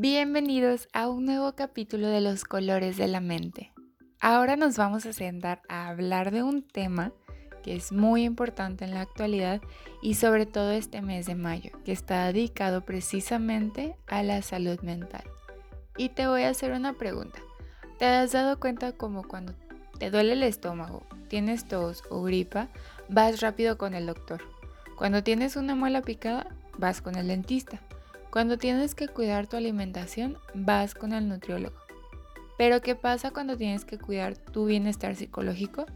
Bienvenidos a un nuevo capítulo de los colores de la mente. Ahora nos vamos a sentar a hablar de un tema que es muy importante en la actualidad y sobre todo este mes de mayo, que está dedicado precisamente a la salud mental. Y te voy a hacer una pregunta. ¿Te has dado cuenta como cuando te duele el estómago, tienes tos o gripa, vas rápido con el doctor? Cuando tienes una muela picada, vas con el dentista. Cuando tienes que cuidar tu alimentación, vas con el nutriólogo. Pero ¿qué pasa cuando tienes que cuidar tu bienestar psicológico?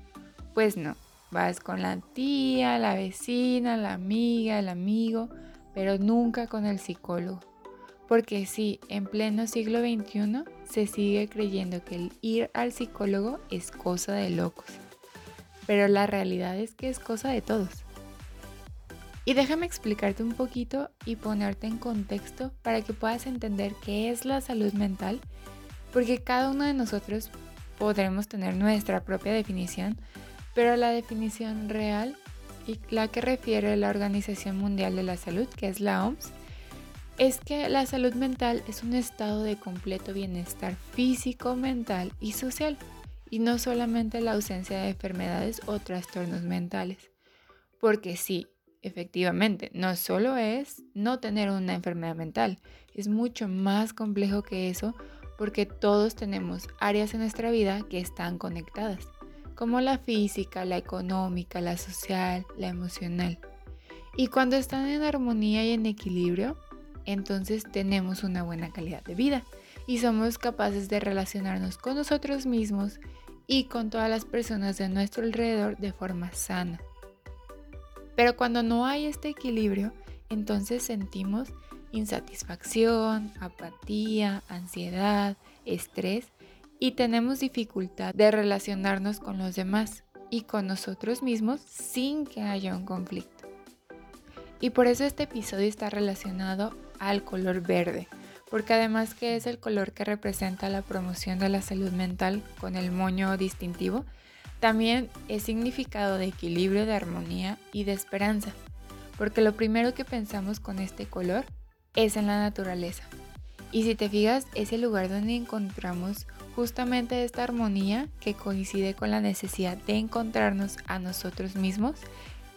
Pues no, vas con la tía, la vecina, la amiga, el amigo, pero nunca con el psicólogo. Porque sí, en pleno siglo XXI se sigue creyendo que el ir al psicólogo es cosa de locos. Pero la realidad es que es cosa de todos. Y déjame explicarte un poquito y ponerte en contexto para que puedas entender qué es la salud mental, porque cada uno de nosotros podremos tener nuestra propia definición, pero la definición real y la que refiere la Organización Mundial de la Salud, que es la OMS, es que la salud mental es un estado de completo bienestar físico, mental y social, y no solamente la ausencia de enfermedades o trastornos mentales. Porque sí, Efectivamente, no solo es no tener una enfermedad mental, es mucho más complejo que eso porque todos tenemos áreas en nuestra vida que están conectadas, como la física, la económica, la social, la emocional. Y cuando están en armonía y en equilibrio, entonces tenemos una buena calidad de vida y somos capaces de relacionarnos con nosotros mismos y con todas las personas de nuestro alrededor de forma sana. Pero cuando no hay este equilibrio, entonces sentimos insatisfacción, apatía, ansiedad, estrés y tenemos dificultad de relacionarnos con los demás y con nosotros mismos sin que haya un conflicto. Y por eso este episodio está relacionado al color verde, porque además que es el color que representa la promoción de la salud mental con el moño distintivo, también es significado de equilibrio, de armonía y de esperanza, porque lo primero que pensamos con este color es en la naturaleza. Y si te fijas, es el lugar donde encontramos justamente esta armonía que coincide con la necesidad de encontrarnos a nosotros mismos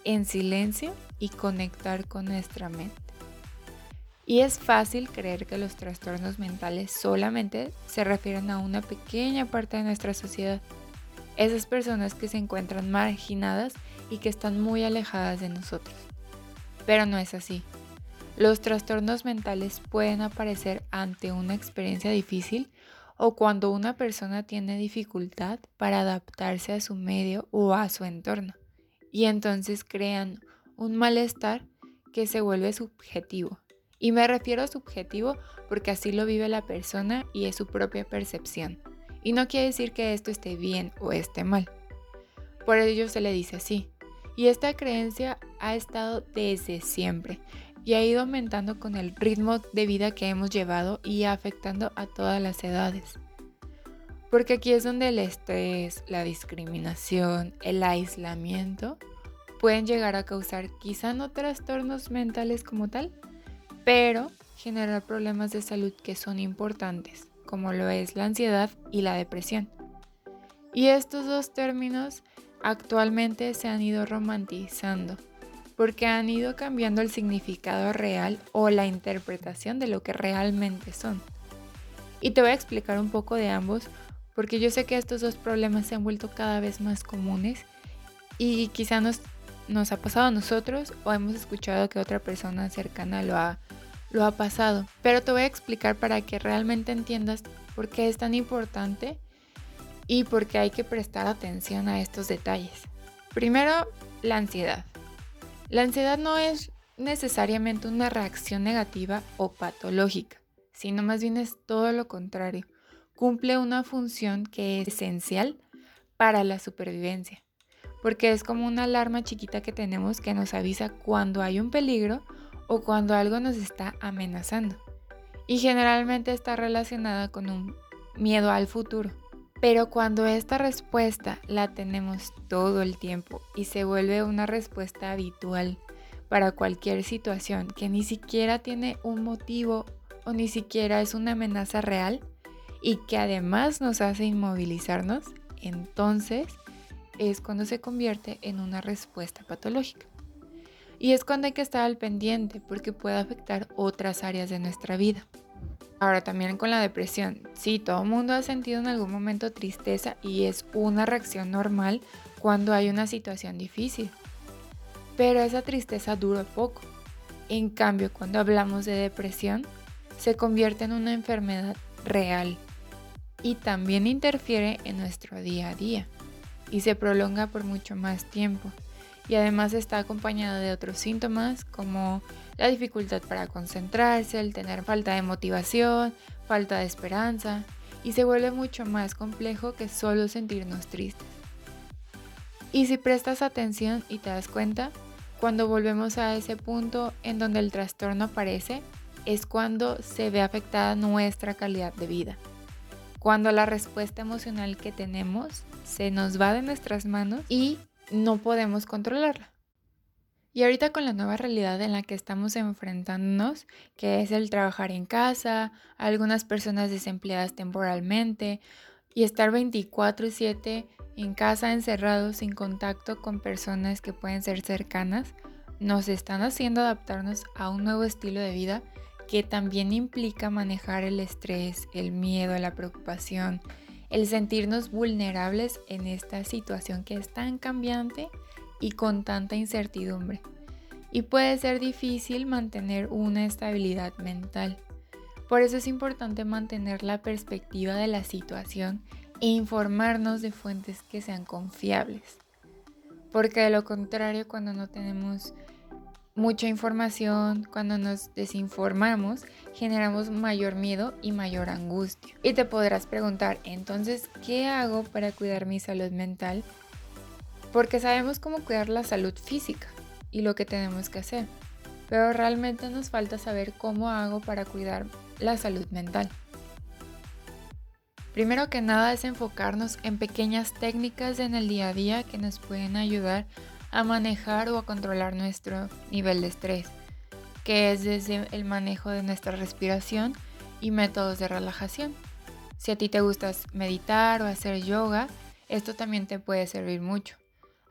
en silencio y conectar con nuestra mente. Y es fácil creer que los trastornos mentales solamente se refieren a una pequeña parte de nuestra sociedad, esas personas que se encuentran marginadas y que están muy alejadas de nosotros. Pero no es así. Los trastornos mentales pueden aparecer ante una experiencia difícil o cuando una persona tiene dificultad para adaptarse a su medio o a su entorno. Y entonces crean un malestar que se vuelve subjetivo. Y me refiero a subjetivo porque así lo vive la persona y es su propia percepción. Y no quiere decir que esto esté bien o esté mal. Por ello se le dice así. Y esta creencia ha estado desde siempre y ha ido aumentando con el ritmo de vida que hemos llevado y afectando a todas las edades. Porque aquí es donde el estrés, la discriminación, el aislamiento pueden llegar a causar quizá no trastornos mentales como tal, pero generar problemas de salud que son importantes como lo es la ansiedad y la depresión. Y estos dos términos actualmente se han ido romantizando porque han ido cambiando el significado real o la interpretación de lo que realmente son. Y te voy a explicar un poco de ambos porque yo sé que estos dos problemas se han vuelto cada vez más comunes y quizá nos, nos ha pasado a nosotros o hemos escuchado que otra persona cercana lo ha lo ha pasado, pero te voy a explicar para que realmente entiendas por qué es tan importante y por qué hay que prestar atención a estos detalles. Primero, la ansiedad. La ansiedad no es necesariamente una reacción negativa o patológica, sino más bien es todo lo contrario. Cumple una función que es esencial para la supervivencia, porque es como una alarma chiquita que tenemos que nos avisa cuando hay un peligro o cuando algo nos está amenazando. Y generalmente está relacionada con un miedo al futuro. Pero cuando esta respuesta la tenemos todo el tiempo y se vuelve una respuesta habitual para cualquier situación que ni siquiera tiene un motivo o ni siquiera es una amenaza real y que además nos hace inmovilizarnos, entonces es cuando se convierte en una respuesta patológica. Y es cuando hay que estar al pendiente porque puede afectar otras áreas de nuestra vida. Ahora también con la depresión. Sí, todo el mundo ha sentido en algún momento tristeza y es una reacción normal cuando hay una situación difícil. Pero esa tristeza dura poco. En cambio, cuando hablamos de depresión, se convierte en una enfermedad real y también interfiere en nuestro día a día y se prolonga por mucho más tiempo y además está acompañado de otros síntomas como la dificultad para concentrarse, el tener falta de motivación, falta de esperanza y se vuelve mucho más complejo que solo sentirnos tristes. Y si prestas atención y te das cuenta, cuando volvemos a ese punto en donde el trastorno aparece, es cuando se ve afectada nuestra calidad de vida. Cuando la respuesta emocional que tenemos se nos va de nuestras manos y no podemos controlarla. Y ahorita con la nueva realidad en la que estamos enfrentándonos, que es el trabajar en casa, algunas personas desempleadas temporalmente y estar 24/7 en casa encerrados sin contacto con personas que pueden ser cercanas, nos están haciendo adaptarnos a un nuevo estilo de vida que también implica manejar el estrés, el miedo, la preocupación, el sentirnos vulnerables en esta situación que es tan cambiante y con tanta incertidumbre. Y puede ser difícil mantener una estabilidad mental. Por eso es importante mantener la perspectiva de la situación e informarnos de fuentes que sean confiables. Porque de lo contrario, cuando no tenemos mucha información, cuando nos desinformamos, generamos mayor miedo y mayor angustia. Y te podrás preguntar, entonces, ¿qué hago para cuidar mi salud mental? Porque sabemos cómo cuidar la salud física y lo que tenemos que hacer, pero realmente nos falta saber cómo hago para cuidar la salud mental. Primero que nada es enfocarnos en pequeñas técnicas en el día a día que nos pueden ayudar manejar o a controlar nuestro nivel de estrés, que es desde el manejo de nuestra respiración y métodos de relajación. Si a ti te gusta meditar o hacer yoga, esto también te puede servir mucho.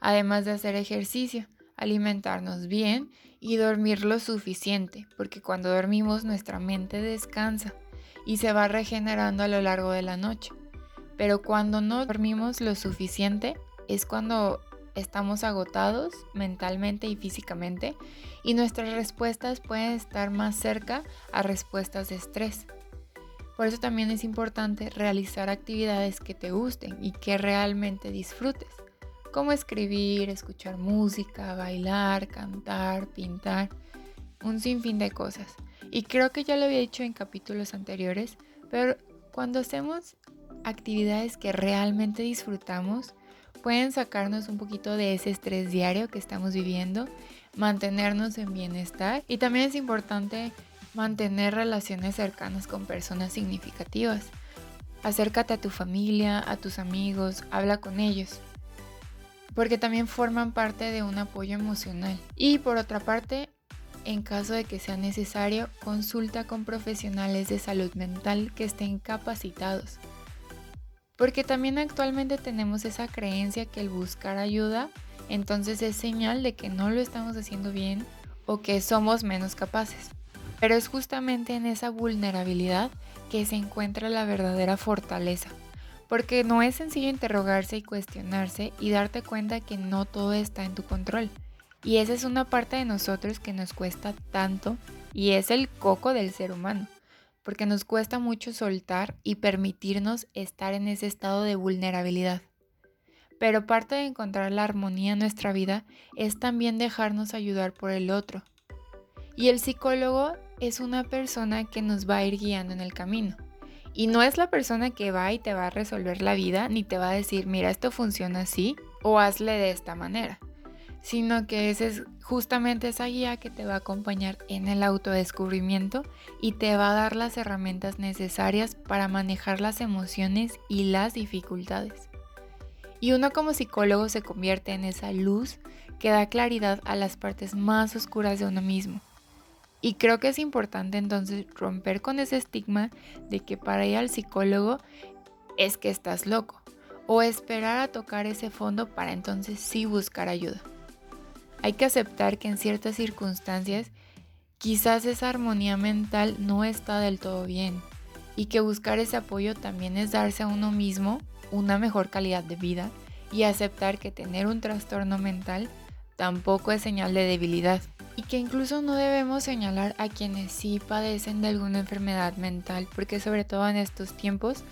Además de hacer ejercicio, alimentarnos bien y dormir lo suficiente, porque cuando dormimos nuestra mente descansa y se va regenerando a lo largo de la noche. Pero cuando no dormimos lo suficiente es cuando estamos agotados mentalmente y físicamente y nuestras respuestas pueden estar más cerca a respuestas de estrés. Por eso también es importante realizar actividades que te gusten y que realmente disfrutes, como escribir, escuchar música, bailar, cantar, pintar, un sinfín de cosas. Y creo que ya lo había dicho en capítulos anteriores, pero cuando hacemos actividades que realmente disfrutamos, pueden sacarnos un poquito de ese estrés diario que estamos viviendo, mantenernos en bienestar y también es importante mantener relaciones cercanas con personas significativas. Acércate a tu familia, a tus amigos, habla con ellos, porque también forman parte de un apoyo emocional. Y por otra parte, en caso de que sea necesario, consulta con profesionales de salud mental que estén capacitados porque también actualmente tenemos esa creencia que el buscar ayuda entonces es señal de que no lo estamos haciendo bien o que somos menos capaces. Pero es justamente en esa vulnerabilidad que se encuentra la verdadera fortaleza. Porque no es sencillo interrogarse y cuestionarse y darte cuenta que no todo está en tu control. Y esa es una parte de nosotros que nos cuesta tanto y es el coco del ser humano porque nos cuesta mucho soltar y permitirnos estar en ese estado de vulnerabilidad. Pero parte de encontrar la armonía en nuestra vida es también dejarnos ayudar por el otro. Y el psicólogo es una persona que nos va a ir guiando en el camino. Y no es la persona que va y te va a resolver la vida, ni te va a decir, mira, esto funciona así, o hazle de esta manera sino que esa es justamente esa guía que te va a acompañar en el autodescubrimiento y te va a dar las herramientas necesarias para manejar las emociones y las dificultades. Y uno como psicólogo se convierte en esa luz que da claridad a las partes más oscuras de uno mismo. Y creo que es importante entonces romper con ese estigma de que para ir al psicólogo es que estás loco, o esperar a tocar ese fondo para entonces sí buscar ayuda. Hay que aceptar que en ciertas circunstancias quizás esa armonía mental no está del todo bien y que buscar ese apoyo también es darse a uno mismo una mejor calidad de vida y aceptar que tener un trastorno mental tampoco es señal de debilidad y que incluso no debemos señalar a quienes sí padecen de alguna enfermedad mental porque sobre todo en estos tiempos,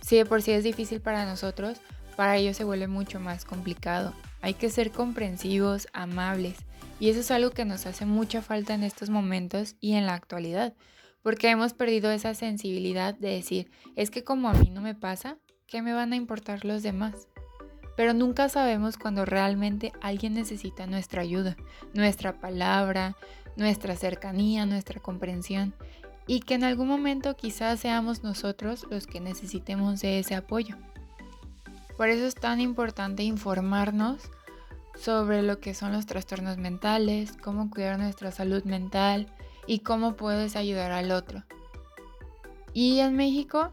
si de por sí es difícil para nosotros, para ellos se vuelve mucho más complicado hay que ser comprensivos, amables, y eso es algo que nos hace mucha falta en estos momentos y en la actualidad, porque hemos perdido esa sensibilidad de decir, es que como a mí no me pasa, ¿qué me van a importar los demás? Pero nunca sabemos cuando realmente alguien necesita nuestra ayuda, nuestra palabra, nuestra cercanía, nuestra comprensión, y que en algún momento quizás seamos nosotros los que necesitemos de ese apoyo. Por eso es tan importante informarnos sobre lo que son los trastornos mentales, cómo cuidar nuestra salud mental y cómo puedes ayudar al otro. Y en México,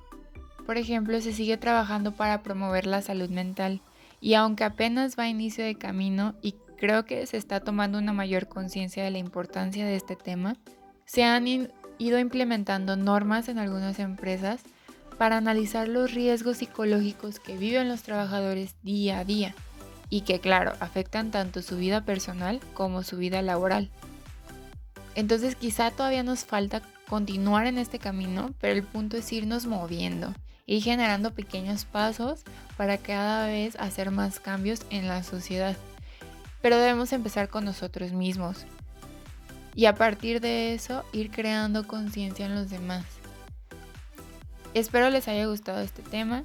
por ejemplo, se sigue trabajando para promover la salud mental y aunque apenas va a inicio de camino y creo que se está tomando una mayor conciencia de la importancia de este tema, se han ido implementando normas en algunas empresas para analizar los riesgos psicológicos que viven los trabajadores día a día y que claro, afectan tanto su vida personal como su vida laboral. Entonces quizá todavía nos falta continuar en este camino, pero el punto es irnos moviendo, ir generando pequeños pasos para cada vez hacer más cambios en la sociedad. Pero debemos empezar con nosotros mismos y a partir de eso ir creando conciencia en los demás. Espero les haya gustado este tema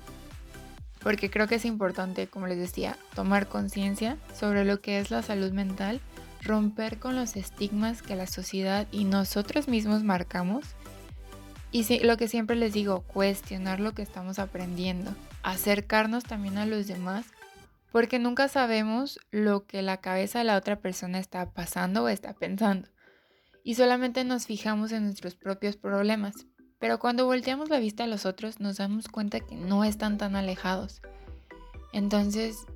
porque creo que es importante, como les decía, tomar conciencia sobre lo que es la salud mental, romper con los estigmas que la sociedad y nosotros mismos marcamos y lo que siempre les digo, cuestionar lo que estamos aprendiendo, acercarnos también a los demás, porque nunca sabemos lo que la cabeza de la otra persona está pasando o está pensando. Y solamente nos fijamos en nuestros propios problemas, pero cuando volteamos la vista a los otros nos damos cuenta que no están tan alejados. Entonces,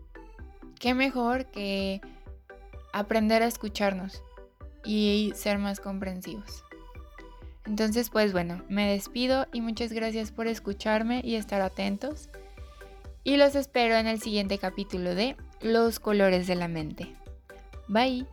¿qué mejor que aprender a escucharnos y ser más comprensivos? Entonces, pues bueno, me despido y muchas gracias por escucharme y estar atentos. Y los espero en el siguiente capítulo de Los colores de la mente. Bye.